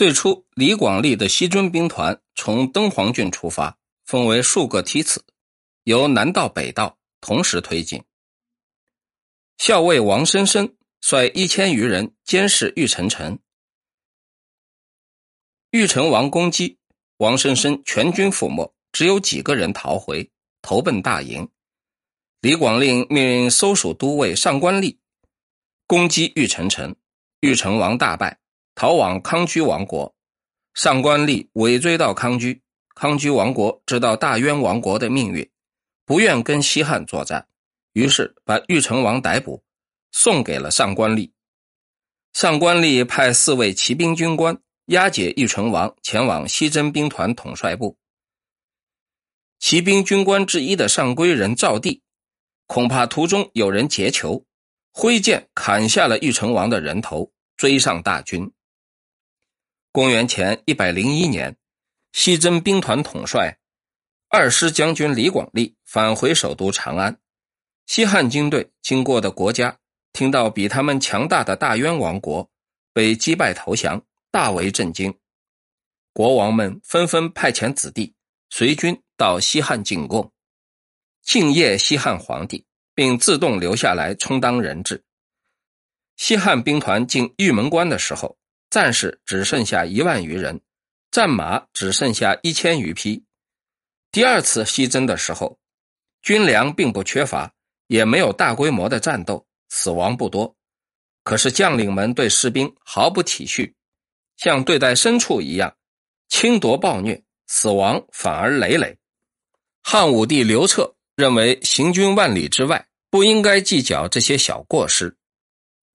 最初，李广利的西征兵团从敦煌郡出发，分为数个梯次，由南到北道同时推进。校尉王生生率一千余人监视玉城城，玉城王攻击，王生生全军覆没，只有几个人逃回，投奔大营。李广令命令搜蜀都尉上官立攻击玉城城，玉城王大败。逃往康居王国，上官立尾追到康居。康居王国知道大渊王国的命运，不愿跟西汉作战，于是把玉成王逮捕，送给了上官立。上官立派四位骑兵军官押解玉成王前往西征兵团统帅部。骑兵军官之一的上归人赵地，恐怕途中有人劫囚，挥剑砍下了玉成王的人头，追上大军。公元前一百零一年，西征兵团统帅二师将军李广利返回首都长安。西汉军队经过的国家听到比他们强大的大渊王国被击败投降，大为震惊。国王们纷纷派遣子弟随军到西汉进贡，敬谒西汉皇帝，并自动留下来充当人质。西汉兵团进玉门关的时候。战士只剩下一万余人，战马只剩下一千余匹。第二次西征的时候，军粮并不缺乏，也没有大规模的战斗，死亡不多。可是将领们对士兵毫不体恤，像对待牲畜一样，轻夺暴虐，死亡反而累累。汉武帝刘彻认为，行军万里之外，不应该计较这些小过失。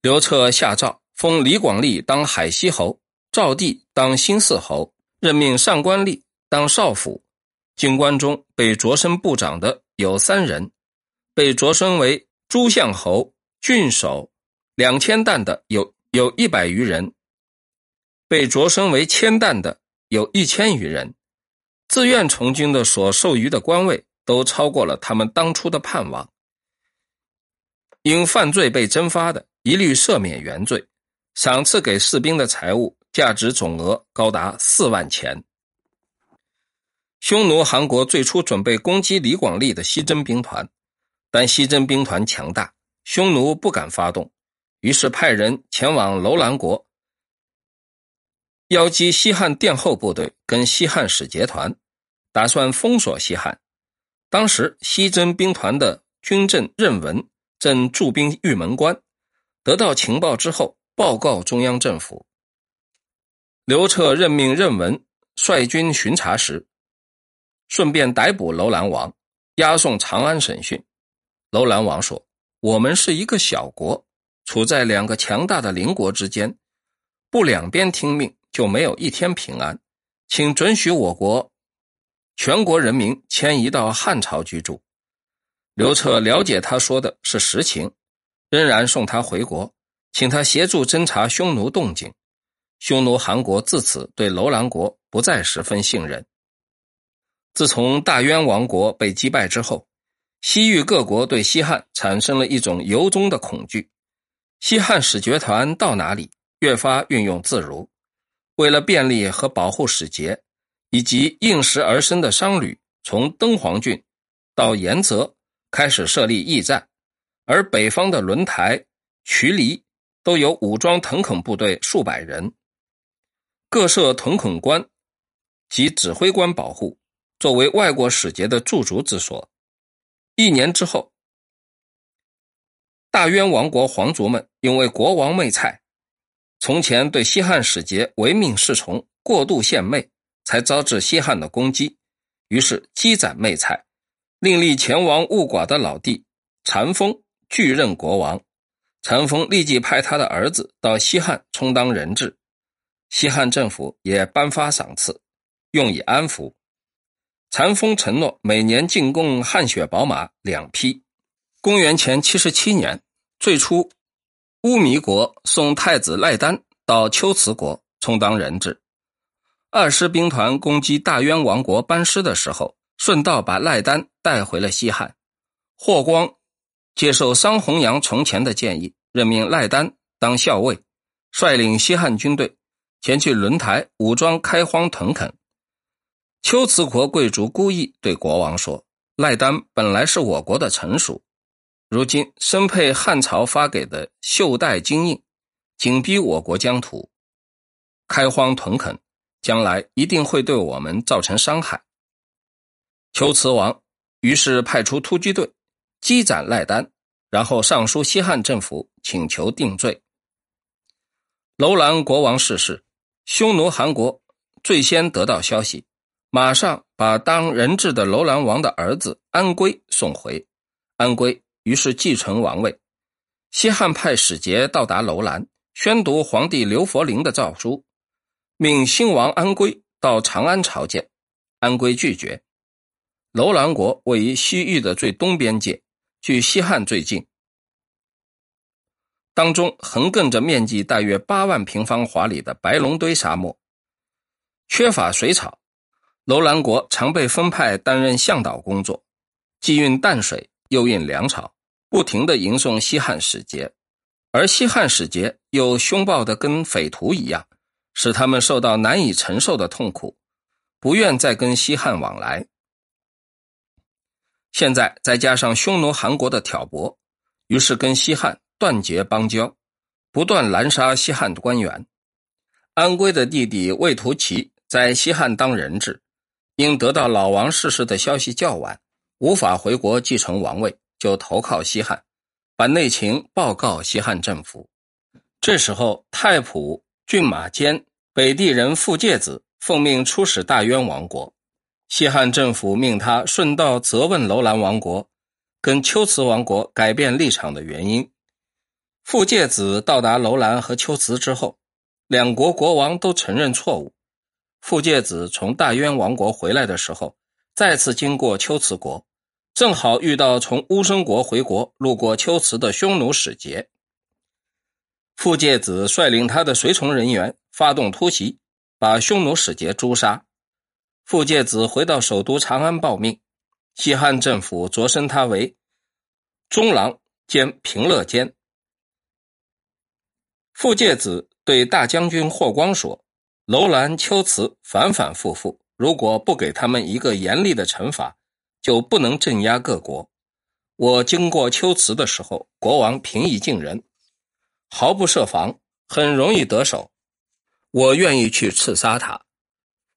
刘彻下诏。封李广利当海西侯，赵地当新四侯，任命上官立当少府。京官中被擢升部长的有三人，被擢升为诸相侯、郡守两千担的有有一百余人，被擢升为千担的有一千余人。自愿从军的所授予的官位都超过了他们当初的盼望。因犯罪被征发的，一律赦免原罪。赏赐给士兵的财物价值总额高达四万钱。匈奴韩国最初准备攻击李广利的西征兵团，但西征兵团强大，匈奴不敢发动，于是派人前往楼兰国，邀击西汉殿后部队跟西汉使节团，打算封锁西汉。当时西征兵团的军政任文正驻兵玉门关，得到情报之后。报告中央政府。刘彻任命任文率军巡查时，顺便逮捕楼兰王，押送长安审讯。楼兰王说：“我们是一个小国，处在两个强大的邻国之间，不两边听命，就没有一天平安。请准许我国全国人民迁移到汉朝居住。”刘彻了解他说的是实情，仍然送他回国。请他协助侦查匈奴动静，匈奴韩国自此对楼兰国不再十分信任。自从大渊王国被击败之后，西域各国对西汉产生了一种由衷的恐惧。西汉使节团到哪里，越发运用自如。为了便利和保护使节，以及应时而生的商旅，从敦煌郡到延泽开始设立驿站，而北方的轮台、渠犁。都有武装屯垦部队数百人，各设屯垦官及指挥官保护，作为外国使节的驻足之所。一年之后，大渊王国皇族们因为国王媚菜，从前对西汉使节唯命是从，过度献媚，才招致西汉的攻击。于是积攒媚菜，另立前王误寡的老弟禅风继任国王。禅风立即派他的儿子到西汉充当人质，西汉政府也颁发赏赐，用以安抚。禅风承诺每年进贡汗血宝马两匹。公元前七十七年，最初乌弥国送太子赖丹到龟兹国充当人质。二师兵团攻击大渊王国班师的时候，顺道把赖丹带回了西汉。霍光。接受桑弘羊从前的建议，任命赖丹当校尉，率领西汉军队前去轮台武装开荒屯垦。龟兹国贵族故意对国王说：“赖丹本来是我国的臣属，如今身佩汉朝发给的袖带金印，紧逼我国疆土，开荒屯垦，将来一定会对我们造成伤害。”龟兹王于是派出突击队积攒赖丹，然后上书西汉政府请求定罪。楼兰国王逝世。匈奴韩国最先得到消息，马上把当人质的楼兰王的儿子安归送回。安归于是继承王位。西汉派使节到达楼兰，宣读皇帝刘弗陵的诏书，命新王安归到长安朝见。安归拒绝。楼兰国位于西域的最东边界，距西汉最近。当中横亘着面积大约八万平方华里的白龙堆沙漠，缺乏水草。楼兰国常被分派担任向导工作，既运淡水又运粮草，不停地迎送西汉使节，而西汉使节又凶暴的跟匪徒一样，使他们受到难以承受的痛苦，不愿再跟西汉往来。现在再加上匈奴韩国的挑拨，于是跟西汉。断绝邦交，不断滥杀西汉官员。安归的弟弟魏屠齐在西汉当人质，因得到老王逝世的消息较晚，无法回国继承王位，就投靠西汉，把内情报告西汉政府。这时候，太仆骏马监北地人傅介子奉命出使大渊王国，西汉政府命他顺道责问楼兰王国跟龟兹王国改变立场的原因。傅介子到达楼兰和龟兹之后，两国国王都承认错误。傅介子从大渊王国回来的时候，再次经过龟兹国，正好遇到从乌孙国回国路过龟兹的匈奴使节。傅介子率领他的随从人员发动突袭，把匈奴使节诛杀。傅介子回到首都长安报命，西汉政府擢升他为中郎兼平乐监。傅介子对大将军霍光说：“楼兰、龟兹反反复复，如果不给他们一个严厉的惩罚，就不能镇压各国。我经过龟兹的时候，国王平易近人，毫不设防，很容易得手。我愿意去刺杀他，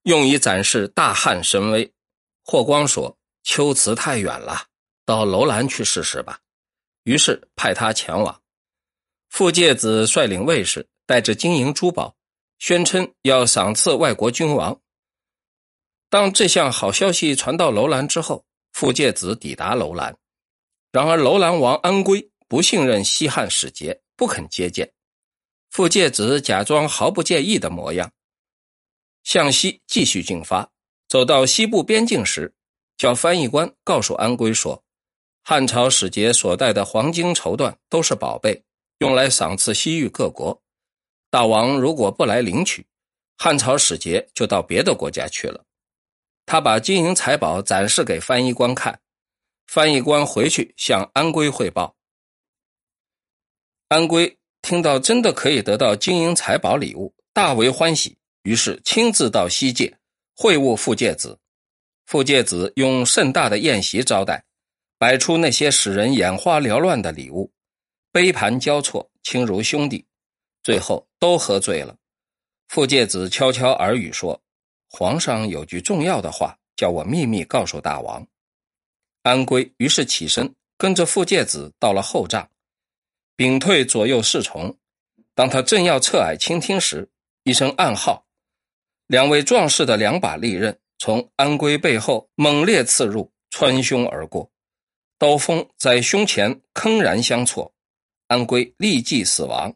用以展示大汉神威。”霍光说：“龟兹太远了，到楼兰去试试吧。”于是派他前往。傅介子率领卫士，带着金银珠宝，宣称要赏赐外国君王。当这项好消息传到楼兰之后，傅介子抵达楼兰，然而楼兰王安归不信任西汉使节，不肯接见。傅介子假装毫不介意的模样，向西继续进发。走到西部边境时，叫翻译官告诉安归说：“汉朝使节所带的黄金绸缎都是宝贝。”用来赏赐西域各国，大王如果不来领取，汉朝使节就到别的国家去了。他把金银财宝展示给翻译官看，翻译官回去向安归汇报。安归听到真的可以得到金银财宝礼物，大为欢喜，于是亲自到西界会晤傅介子。傅介子用盛大的宴席招待，摆出那些使人眼花缭乱的礼物。杯盘交错，亲如兄弟，最后都喝醉了。傅介子悄悄耳语说：“皇上有句重要的话，叫我秘密告诉大王。”安归于是起身，跟着傅介子到了后帐，屏退左右侍从。当他正要侧耳倾听时，一声暗号，两位壮士的两把利刃从安归背后猛烈刺入，穿胸而过，刀锋在胸前铿然相错。安归立即死亡，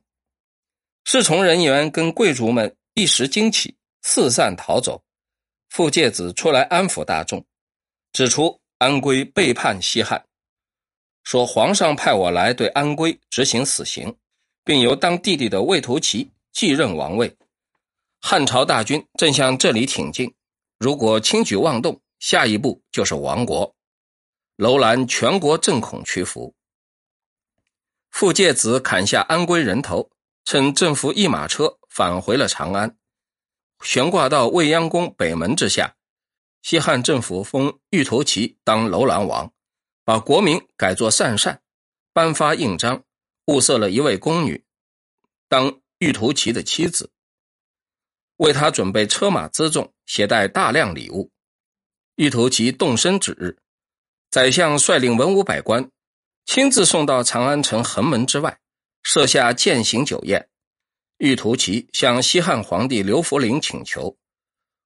侍从人员跟贵族们一时惊起，四散逃走。傅介子出来安抚大众，指出安归背叛西汉，说皇上派我来对安归执行死刑，并由当弟弟的魏屠齐继任王位。汉朝大军正向这里挺进，如果轻举妄动，下一步就是亡国。楼兰全国正恐屈服。傅介子砍下安归人头，乘政府一马车返回了长安，悬挂到未央宫北门之下。西汉政府封玉头旗当楼兰王，把国名改作善善，颁发印章，物色了一位宫女当玉头旗的妻子，为他准备车马辎重，携带大量礼物。欲图其动身之日，宰相率领文武百官，亲自送到长安城横门之外，设下饯行酒宴。欲图其向西汉皇帝刘弗陵请求。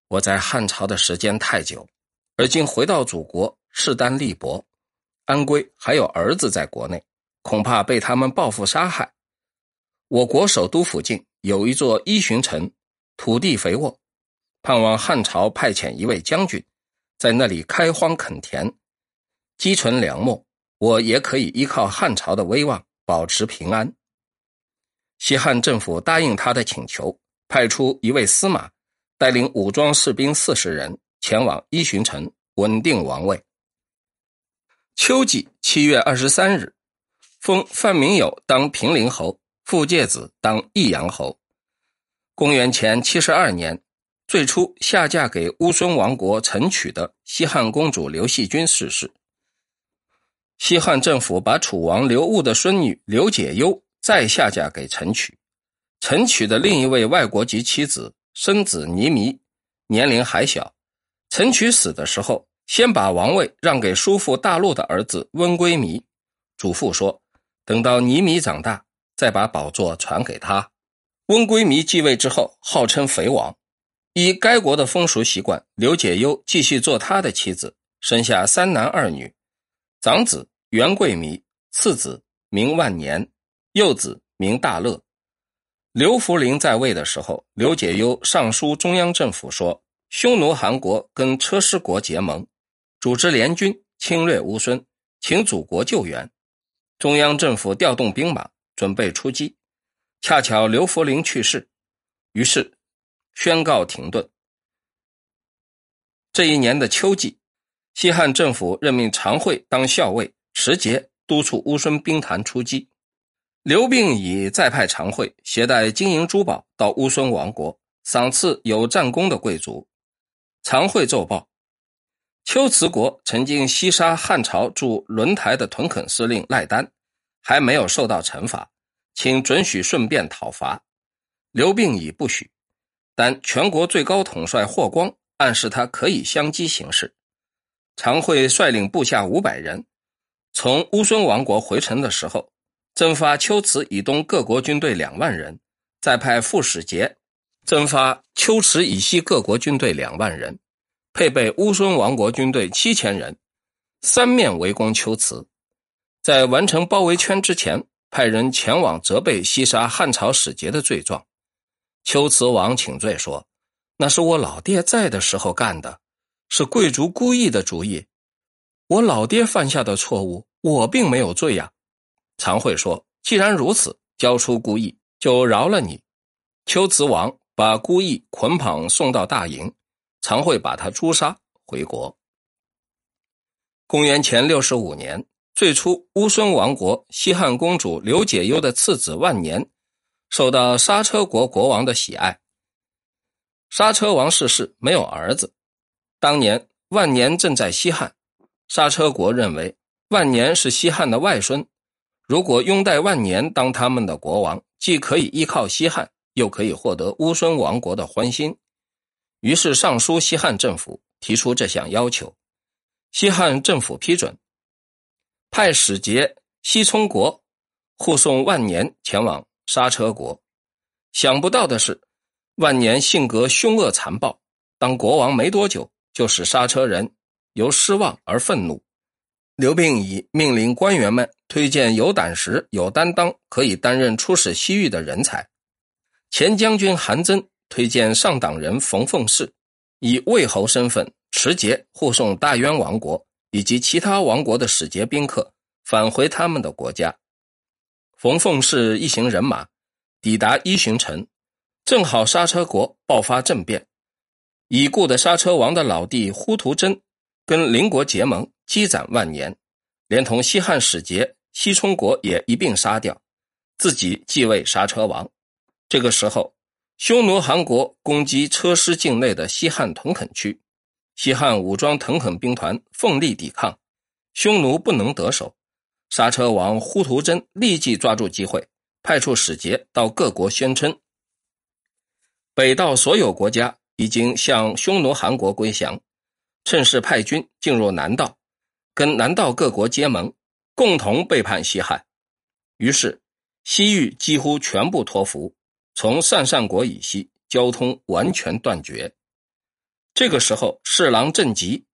我在汉朝的时间太久，而今回到祖国，势单力薄，安归还有儿子在国内，恐怕被他们报复杀害。我国首都附近有一座依循城，土地肥沃，盼望汉朝派遣一位将军，在那里开荒垦田，积存粮秣，我也可以依靠汉朝的威望保持平安。西汉政府答应他的请求，派出一位司马。带领武装士兵四十人前往伊巡城，稳定王位。秋季七月二十三日，封范明友当平陵侯，傅介子当益阳侯。公元前七十二年，最初下嫁给乌孙王国陈曲的西汉公主刘细君逝世。西汉政府把楚王刘戊的孙女刘解忧再下嫁给陈曲，陈曲的另一位外国籍妻子。生子倪弥，年龄还小。陈曲死的时候，先把王位让给叔父大陆的儿子温归弥，嘱咐说，等到倪弥长大，再把宝座传给他。温归弥继位之后，号称肥王。依该国的风俗习惯，刘解忧继续做他的妻子，生下三男二女。长子元贵弥，次子名万年，幼子名大乐。刘弗陵在位的时候，刘解忧上书中央政府说，匈奴韩国跟车师国结盟，组织联军侵略乌孙，请祖国救援。中央政府调动兵马准备出击，恰巧刘弗陵去世，于是宣告停顿。这一年的秋季，西汉政府任命常惠当校尉，持节督促乌孙兵团出击。刘病已再派常惠携带金银珠宝到乌孙王国，赏赐有战功的贵族。常惠奏报：龟兹国曾经西杀汉朝驻轮台的屯垦司令赖丹，还没有受到惩罚，请准许顺便讨伐。刘病已不许，但全国最高统帅霍光暗示他可以相机行事。常惠率领部下五百人，从乌孙王国回城的时候。征发龟兹以东各国军队两万人，再派副使节征发龟兹以西各国军队两万人，配备乌孙王国军队七千人，三面围攻龟兹。在完成包围圈之前，派人前往责备西杀汉朝使节的罪状。龟兹王请罪说：“那是我老爹在的时候干的，是贵族故意的主意。我老爹犯下的错误，我并没有罪呀。”常惠说：“既然如此，交出孤意，就饶了你。”龟兹王把孤意捆绑送到大营，常惠把他诛杀，回国。公元前六十五年，最初乌孙王国西汉公主刘解忧的次子万年，受到刹车国国王的喜爱。刹车王逝世，没有儿子。当年万年正在西汉，刹车国认为万年是西汉的外孙。如果拥戴万年当他们的国王，既可以依靠西汉，又可以获得乌孙王国的欢心，于是上书西汉政府提出这项要求。西汉政府批准，派使节西充国护送万年前往刹车国。想不到的是，万年性格凶恶残暴，当国王没多久，就使刹车人由失望而愤怒。刘病已命令官员们推荐有胆识、有担当、可以担任出使西域的人才。前将军韩增推荐上党人冯凤氏，以魏侯身份持节护送大渊王国以及其他王国的使节宾客返回他们的国家。冯凤是一行人马抵达伊巡城，正好刹车国爆发政变，已故的刹车王的老弟呼图真跟邻国结盟。积攒万年，连同西汉使节西充国也一并杀掉，自己继位刹车王。这个时候，匈奴汗国攻击车师境内的西汉屯垦区，西汉武装屯垦兵团奋力抵抗，匈奴不能得手。刹车王呼图真立即抓住机会，派出使节到各国宣称，北道所有国家已经向匈奴汗国归降，趁势派军进入南道，跟南道各国结盟，共同背叛西汉。于是，西域几乎全部托服。从鄯善国以西，交通完全断绝。这个时候，侍郎郑吉、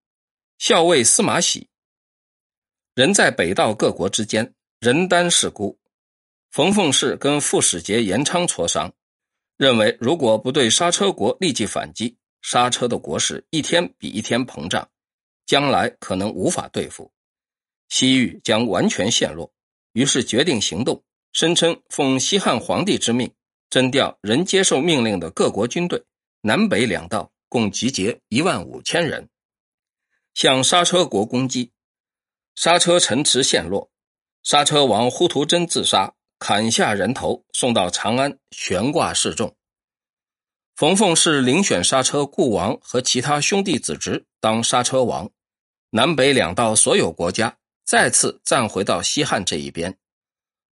校尉司马喜人在北道各国之间，人单势孤。冯凤氏跟副使节严昌磋商，认为如果不对刹车国立即反击，刹车的国势一天比一天膨胀，将来可能无法对付，西域将完全陷落。于是决定行动，声称奉西汉皇帝之命。征调仍接受命令的各国军队，南北两道共集结一万五千人，向刹车国攻击。刹车城池陷落，刹车王呼图真自杀，砍下人头送到长安悬挂示众。冯凤是遴选刹车故王和其他兄弟子侄当刹车王，南北两道所有国家再次站回到西汉这一边。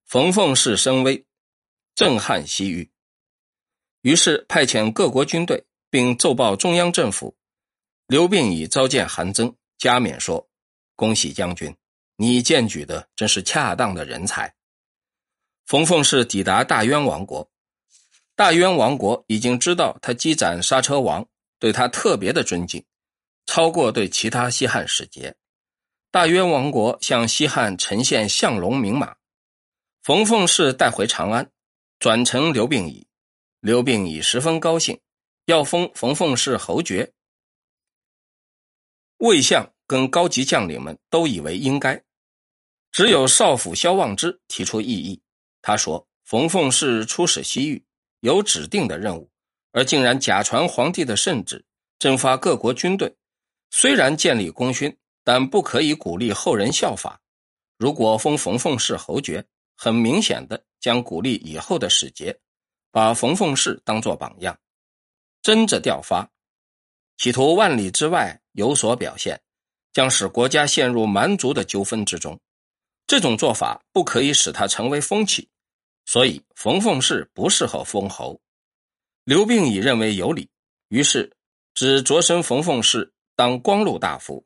冯凤是声威。震撼西域，于是派遣各国军队，并奏报中央政府。刘病已召见韩增，加冕说：“恭喜将军，你荐举的真是恰当的人才。”冯凤是抵达大渊王国，大渊王国已经知道他击斩刹车王，对他特别的尊敬，超过对其他西汉使节。大渊王国向西汉呈现相龙明马，冯凤是带回长安。转呈刘病已，刘病已十分高兴，要封冯凤是侯爵。魏相跟高级将领们都以为应该，只有少府萧望之提出异议。他说：“冯凤是出使西域，有指定的任务，而竟然假传皇帝的圣旨，征发各国军队。虽然建立功勋，但不可以鼓励后人效法。如果封冯凤是侯爵。”很明显的，将鼓励以后的使节，把冯凤氏当作榜样，争着调发，企图万里之外有所表现，将使国家陷入蛮族的纠纷之中。这种做法不可以使他成为风气，所以冯凤氏不适合封侯。刘病已认为有理，于是只擢升冯凤氏当光禄大夫，